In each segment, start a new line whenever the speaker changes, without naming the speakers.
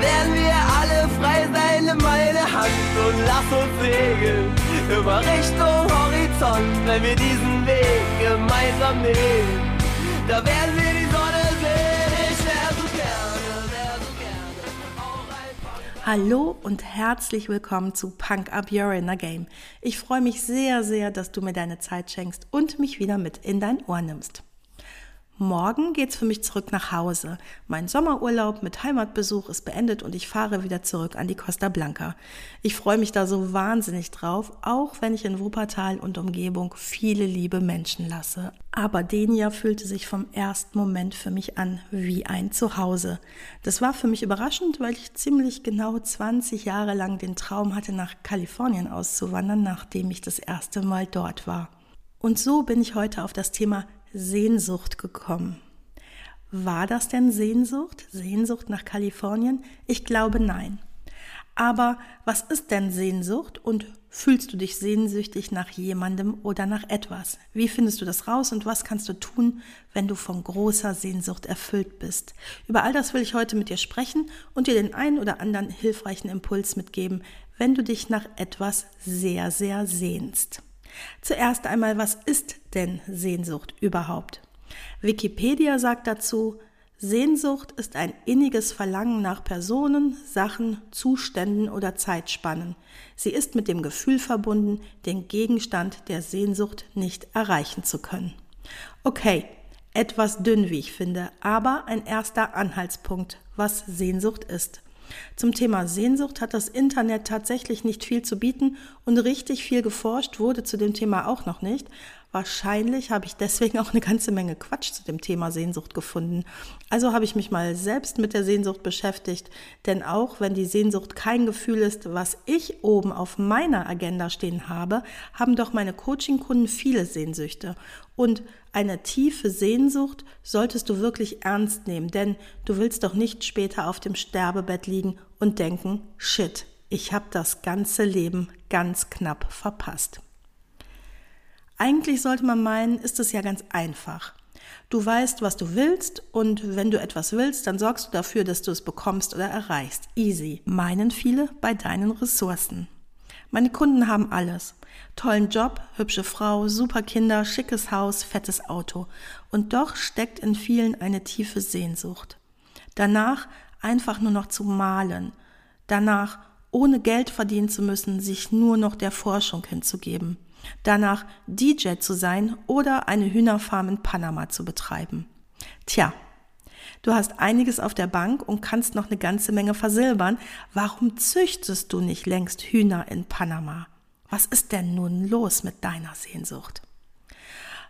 Werden wir alle frei sein, nimm meine Hand und lass uns segeln, über Richtung Horizont, wenn wir diesen Weg gemeinsam nehmen, da werden wir die Sonne sehen, ich wär so gerne, wär so gerne
Hallo und herzlich willkommen zu Punk Up Your Inner Game. Ich freue mich sehr, sehr, dass du mir deine Zeit schenkst und mich wieder mit in dein Ohr nimmst. Morgen geht's für mich zurück nach Hause. Mein Sommerurlaub mit Heimatbesuch ist beendet und ich fahre wieder zurück an die Costa Blanca. Ich freue mich da so wahnsinnig drauf, auch wenn ich in Wuppertal und Umgebung viele liebe Menschen lasse. Aber Denia fühlte sich vom ersten Moment für mich an wie ein Zuhause. Das war für mich überraschend, weil ich ziemlich genau 20 Jahre lang den Traum hatte, nach Kalifornien auszuwandern, nachdem ich das erste Mal dort war. Und so bin ich heute auf das Thema Sehnsucht gekommen. War das denn Sehnsucht? Sehnsucht nach Kalifornien? Ich glaube nein. Aber was ist denn Sehnsucht und fühlst du dich sehnsüchtig nach jemandem oder nach etwas? Wie findest du das raus und was kannst du tun, wenn du von großer Sehnsucht erfüllt bist? Über all das will ich heute mit dir sprechen und dir den einen oder anderen hilfreichen Impuls mitgeben, wenn du dich nach etwas sehr, sehr sehnst. Zuerst einmal, was ist denn Sehnsucht überhaupt? Wikipedia sagt dazu, Sehnsucht ist ein inniges Verlangen nach Personen, Sachen, Zuständen oder Zeitspannen. Sie ist mit dem Gefühl verbunden, den Gegenstand der Sehnsucht nicht erreichen zu können. Okay, etwas dünn, wie ich finde, aber ein erster Anhaltspunkt, was Sehnsucht ist. Zum Thema Sehnsucht hat das Internet tatsächlich nicht viel zu bieten und richtig viel geforscht wurde zu dem Thema auch noch nicht. Wahrscheinlich habe ich deswegen auch eine ganze Menge Quatsch zu dem Thema Sehnsucht gefunden. Also habe ich mich mal selbst mit der Sehnsucht beschäftigt, denn auch wenn die Sehnsucht kein Gefühl ist, was ich oben auf meiner Agenda stehen habe, haben doch meine Coaching-Kunden viele Sehnsüchte. Und eine tiefe Sehnsucht solltest du wirklich ernst nehmen, denn du willst doch nicht später auf dem Sterbebett liegen und denken, shit, ich habe das ganze Leben ganz knapp verpasst. Eigentlich sollte man meinen, ist es ja ganz einfach. Du weißt, was du willst und wenn du etwas willst, dann sorgst du dafür, dass du es bekommst oder erreichst. Easy. Meinen viele bei deinen Ressourcen. Meine Kunden haben alles. Tollen Job, hübsche Frau, super Kinder, schickes Haus, fettes Auto. Und doch steckt in vielen eine tiefe Sehnsucht. Danach einfach nur noch zu malen. Danach, ohne Geld verdienen zu müssen, sich nur noch der Forschung hinzugeben danach DJ zu sein oder eine Hühnerfarm in Panama zu betreiben. Tja, du hast einiges auf der Bank und kannst noch eine ganze Menge versilbern. Warum züchtest du nicht längst Hühner in Panama? Was ist denn nun los mit deiner Sehnsucht?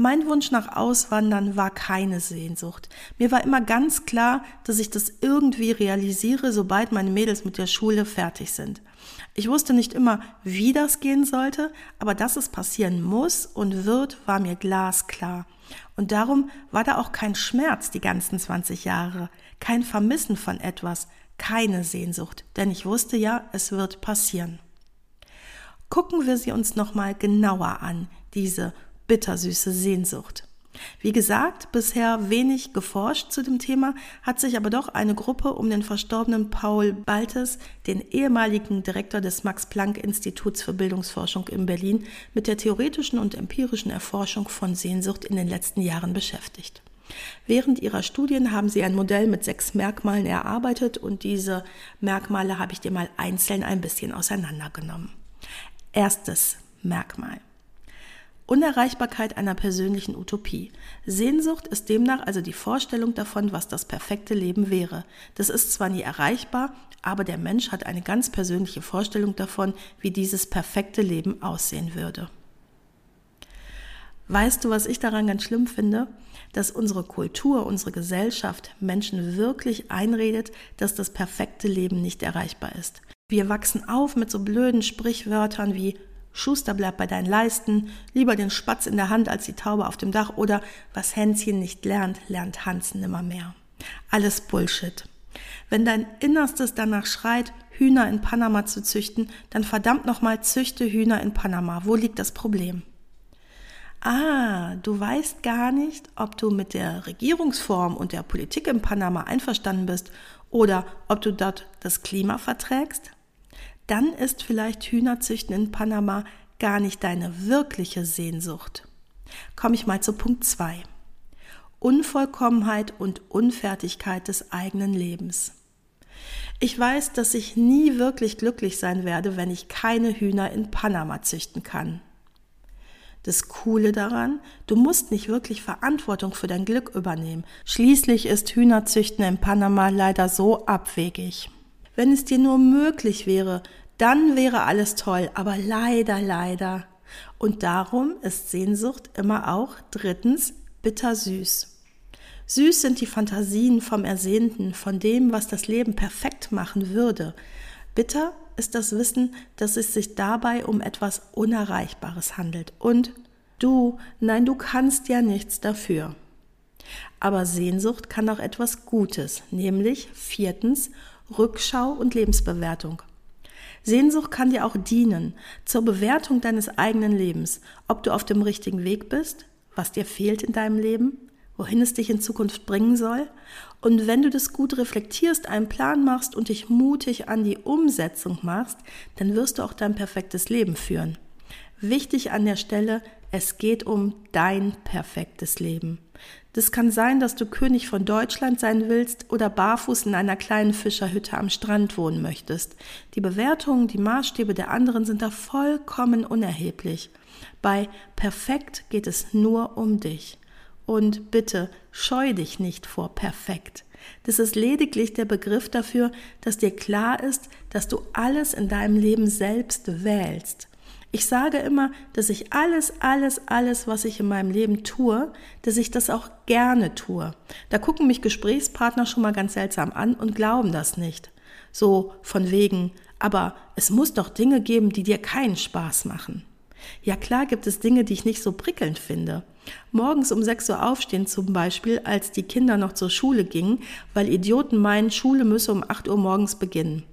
Mein Wunsch nach Auswandern war keine Sehnsucht. Mir war immer ganz klar, dass ich das irgendwie realisiere, sobald meine Mädels mit der Schule fertig sind. Ich wusste nicht immer, wie das gehen sollte, aber dass es passieren muss und wird, war mir glasklar. Und darum war da auch kein Schmerz die ganzen 20 Jahre, kein Vermissen von etwas, keine Sehnsucht, denn ich wusste ja, es wird passieren. Gucken wir sie uns nochmal genauer an, diese bittersüße Sehnsucht. Wie gesagt, bisher wenig geforscht zu dem Thema, hat sich aber doch eine Gruppe um den verstorbenen Paul Baltes, den ehemaligen Direktor des Max-Planck-Instituts für Bildungsforschung in Berlin, mit der theoretischen und empirischen Erforschung von Sehnsucht in den letzten Jahren beschäftigt. Während ihrer Studien haben sie ein Modell mit sechs Merkmalen erarbeitet und diese Merkmale habe ich dir mal einzeln ein bisschen auseinandergenommen. Erstes Merkmal. Unerreichbarkeit einer persönlichen Utopie. Sehnsucht ist demnach also die Vorstellung davon, was das perfekte Leben wäre. Das ist zwar nie erreichbar, aber der Mensch hat eine ganz persönliche Vorstellung davon, wie dieses perfekte Leben aussehen würde. Weißt du, was ich daran ganz schlimm finde? Dass unsere Kultur, unsere Gesellschaft Menschen wirklich einredet, dass das perfekte Leben nicht erreichbar ist. Wir wachsen auf mit so blöden Sprichwörtern wie Schuster bleibt bei deinen Leisten, lieber den Spatz in der Hand als die Taube auf dem Dach oder was Hänschen nicht lernt, lernt Hans nimmer mehr. Alles Bullshit. Wenn dein Innerstes danach schreit, Hühner in Panama zu züchten, dann verdammt nochmal züchte Hühner in Panama. Wo liegt das Problem? Ah, du weißt gar nicht, ob du mit der Regierungsform und der Politik in Panama einverstanden bist oder ob du dort das Klima verträgst? Dann ist vielleicht Hühnerzüchten in Panama gar nicht deine wirkliche Sehnsucht. Komme ich mal zu Punkt 2. Unvollkommenheit und Unfertigkeit des eigenen Lebens. Ich weiß, dass ich nie wirklich glücklich sein werde, wenn ich keine Hühner in Panama züchten kann. Das Coole daran, du musst nicht wirklich Verantwortung für dein Glück übernehmen. Schließlich ist Hühnerzüchten in Panama leider so abwegig. Wenn es dir nur möglich wäre, dann wäre alles toll, aber leider, leider. Und darum ist Sehnsucht immer auch drittens bittersüß. Süß sind die Fantasien vom Ersehnten, von dem, was das Leben perfekt machen würde. Bitter ist das Wissen, dass es sich dabei um etwas Unerreichbares handelt. Und du, nein, du kannst ja nichts dafür. Aber Sehnsucht kann auch etwas Gutes, nämlich viertens Rückschau und Lebensbewertung. Sehnsucht kann dir auch dienen zur Bewertung deines eigenen Lebens, ob du auf dem richtigen Weg bist, was dir fehlt in deinem Leben, wohin es dich in Zukunft bringen soll. Und wenn du das gut reflektierst, einen Plan machst und dich mutig an die Umsetzung machst, dann wirst du auch dein perfektes Leben führen. Wichtig an der Stelle, es geht um dein perfektes Leben. Das kann sein, dass du König von Deutschland sein willst oder barfuß in einer kleinen Fischerhütte am Strand wohnen möchtest. Die Bewertungen, die Maßstäbe der anderen sind da vollkommen unerheblich. Bei perfekt geht es nur um dich. Und bitte scheu dich nicht vor perfekt. Das ist lediglich der Begriff dafür, dass dir klar ist, dass du alles in deinem Leben selbst wählst. Ich sage immer, dass ich alles, alles, alles, was ich in meinem Leben tue, dass ich das auch gerne tue. Da gucken mich Gesprächspartner schon mal ganz seltsam an und glauben das nicht. So von wegen, aber es muss doch Dinge geben, die dir keinen Spaß machen. Ja klar gibt es Dinge, die ich nicht so prickelnd finde. Morgens um 6 Uhr aufstehen zum Beispiel, als die Kinder noch zur Schule gingen, weil Idioten meinen, Schule müsse um 8 Uhr morgens beginnen.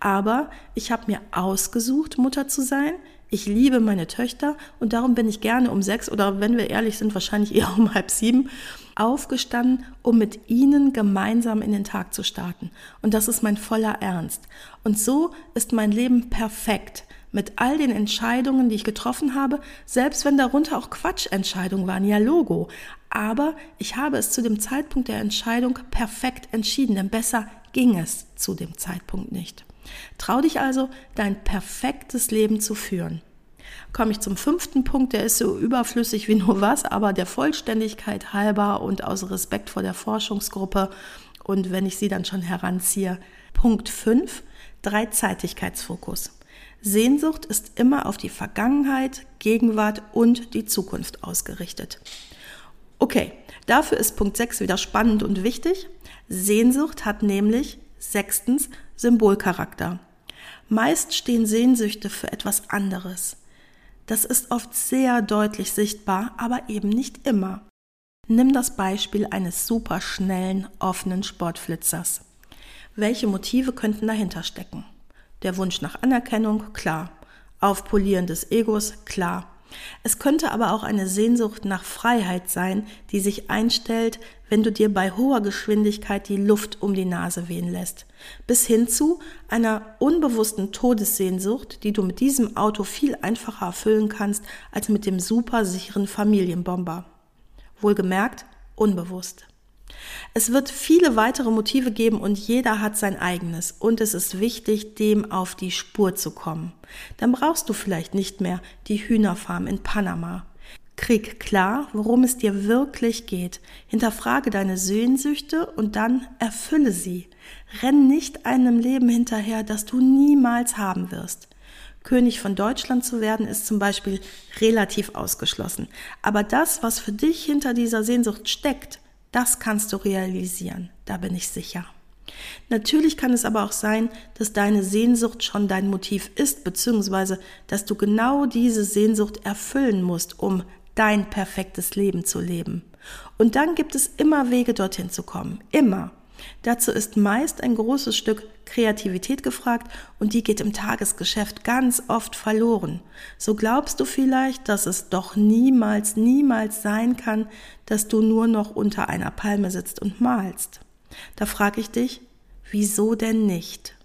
Aber ich habe mir ausgesucht, Mutter zu sein. Ich liebe meine Töchter und darum bin ich gerne um sechs oder wenn wir ehrlich sind, wahrscheinlich eher um halb sieben aufgestanden, um mit ihnen gemeinsam in den Tag zu starten. Und das ist mein voller Ernst. Und so ist mein Leben perfekt mit all den Entscheidungen, die ich getroffen habe, selbst wenn darunter auch Quatschentscheidungen waren, ja Logo. Aber ich habe es zu dem Zeitpunkt der Entscheidung perfekt entschieden, denn besser ging es zu dem Zeitpunkt nicht. Trau dich also, dein perfektes Leben zu führen. Komme ich zum fünften Punkt, der ist so überflüssig wie nur was, aber der Vollständigkeit halber und aus Respekt vor der Forschungsgruppe und wenn ich sie dann schon heranziehe. Punkt 5, Dreizeitigkeitsfokus. Sehnsucht ist immer auf die Vergangenheit, Gegenwart und die Zukunft ausgerichtet. Okay, dafür ist Punkt 6 wieder spannend und wichtig. Sehnsucht hat nämlich sechstens Symbolcharakter. Meist stehen Sehnsüchte für etwas anderes. Das ist oft sehr deutlich sichtbar, aber eben nicht immer. Nimm das Beispiel eines superschnellen, offenen Sportflitzers. Welche Motive könnten dahinter stecken? Der Wunsch nach Anerkennung, klar. Aufpolieren des Egos, klar. Es könnte aber auch eine Sehnsucht nach Freiheit sein, die sich einstellt, wenn du dir bei hoher Geschwindigkeit die Luft um die Nase wehen lässt, bis hin zu einer unbewussten Todessehnsucht, die du mit diesem Auto viel einfacher erfüllen kannst als mit dem supersicheren Familienbomber. Wohlgemerkt, unbewusst. Es wird viele weitere Motive geben und jeder hat sein eigenes und es ist wichtig, dem auf die Spur zu kommen. Dann brauchst du vielleicht nicht mehr die Hühnerfarm in Panama. Krieg klar, worum es dir wirklich geht. Hinterfrage deine Sehnsüchte und dann erfülle sie. Renn nicht einem Leben hinterher, das du niemals haben wirst. König von Deutschland zu werden, ist zum Beispiel relativ ausgeschlossen. Aber das, was für dich hinter dieser Sehnsucht steckt, das kannst du realisieren, da bin ich sicher. Natürlich kann es aber auch sein, dass deine Sehnsucht schon dein Motiv ist, beziehungsweise dass du genau diese Sehnsucht erfüllen musst, um dein perfektes Leben zu leben. Und dann gibt es immer Wege, dorthin zu kommen. Immer. Dazu ist meist ein großes Stück Kreativität gefragt und die geht im Tagesgeschäft ganz oft verloren. So glaubst du vielleicht, dass es doch niemals, niemals sein kann, dass du nur noch unter einer Palme sitzt und malst. Da frage ich dich, wieso denn nicht?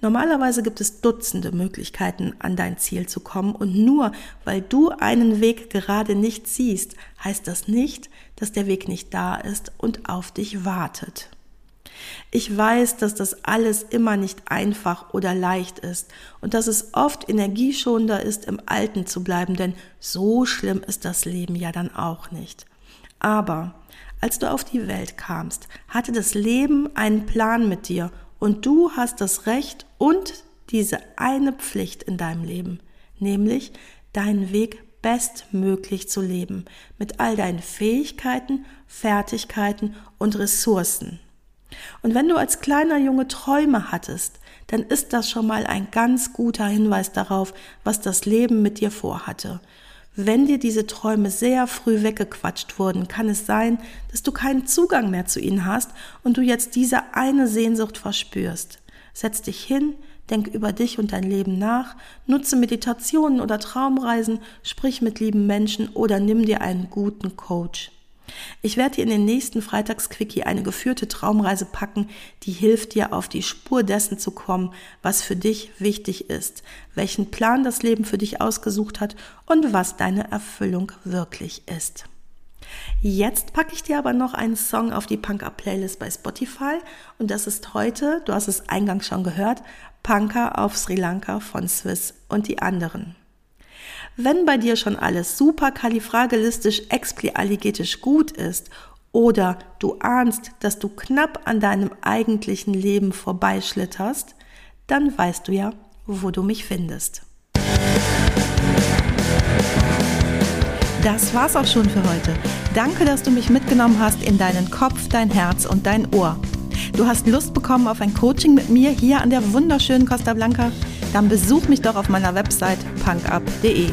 Normalerweise gibt es Dutzende Möglichkeiten, an dein Ziel zu kommen und nur weil du einen Weg gerade nicht siehst, heißt das nicht, dass der Weg nicht da ist und auf dich wartet. Ich weiß, dass das alles immer nicht einfach oder leicht ist und dass es oft energieschonender ist, im Alten zu bleiben, denn so schlimm ist das Leben ja dann auch nicht. Aber als du auf die Welt kamst, hatte das Leben einen Plan mit dir und du hast das Recht und diese eine Pflicht in deinem Leben, nämlich deinen Weg bestmöglich zu leben, mit all deinen Fähigkeiten, Fertigkeiten und Ressourcen. Und wenn du als kleiner Junge Träume hattest, dann ist das schon mal ein ganz guter Hinweis darauf, was das Leben mit dir vorhatte. Wenn dir diese Träume sehr früh weggequatscht wurden, kann es sein, dass du keinen Zugang mehr zu ihnen hast und du jetzt diese eine Sehnsucht verspürst. Setz dich hin, denk über dich und dein Leben nach, nutze Meditationen oder Traumreisen, sprich mit lieben Menschen oder nimm dir einen guten Coach. Ich werde dir in den nächsten Freitagsquickie eine geführte Traumreise packen, die hilft dir auf die Spur dessen zu kommen, was für dich wichtig ist, welchen Plan das Leben für dich ausgesucht hat und was deine Erfüllung wirklich ist. Jetzt packe ich dir aber noch einen Song auf die Punk Playlist bei Spotify und das ist heute, du hast es eingangs schon gehört, Punker auf Sri Lanka von Swiss und die anderen. Wenn bei dir schon alles super kalifragilistisch explialigetisch gut ist oder du ahnst, dass du knapp an deinem eigentlichen Leben vorbeischlitterst, dann weißt du ja, wo du mich findest. Das war's auch schon für heute. Danke, dass du mich mitgenommen hast in deinen Kopf, dein Herz und dein Ohr. Du hast Lust bekommen auf ein Coaching mit mir hier an der wunderschönen Costa Blanca? Dann besuch mich doch auf meiner Website punkup.de.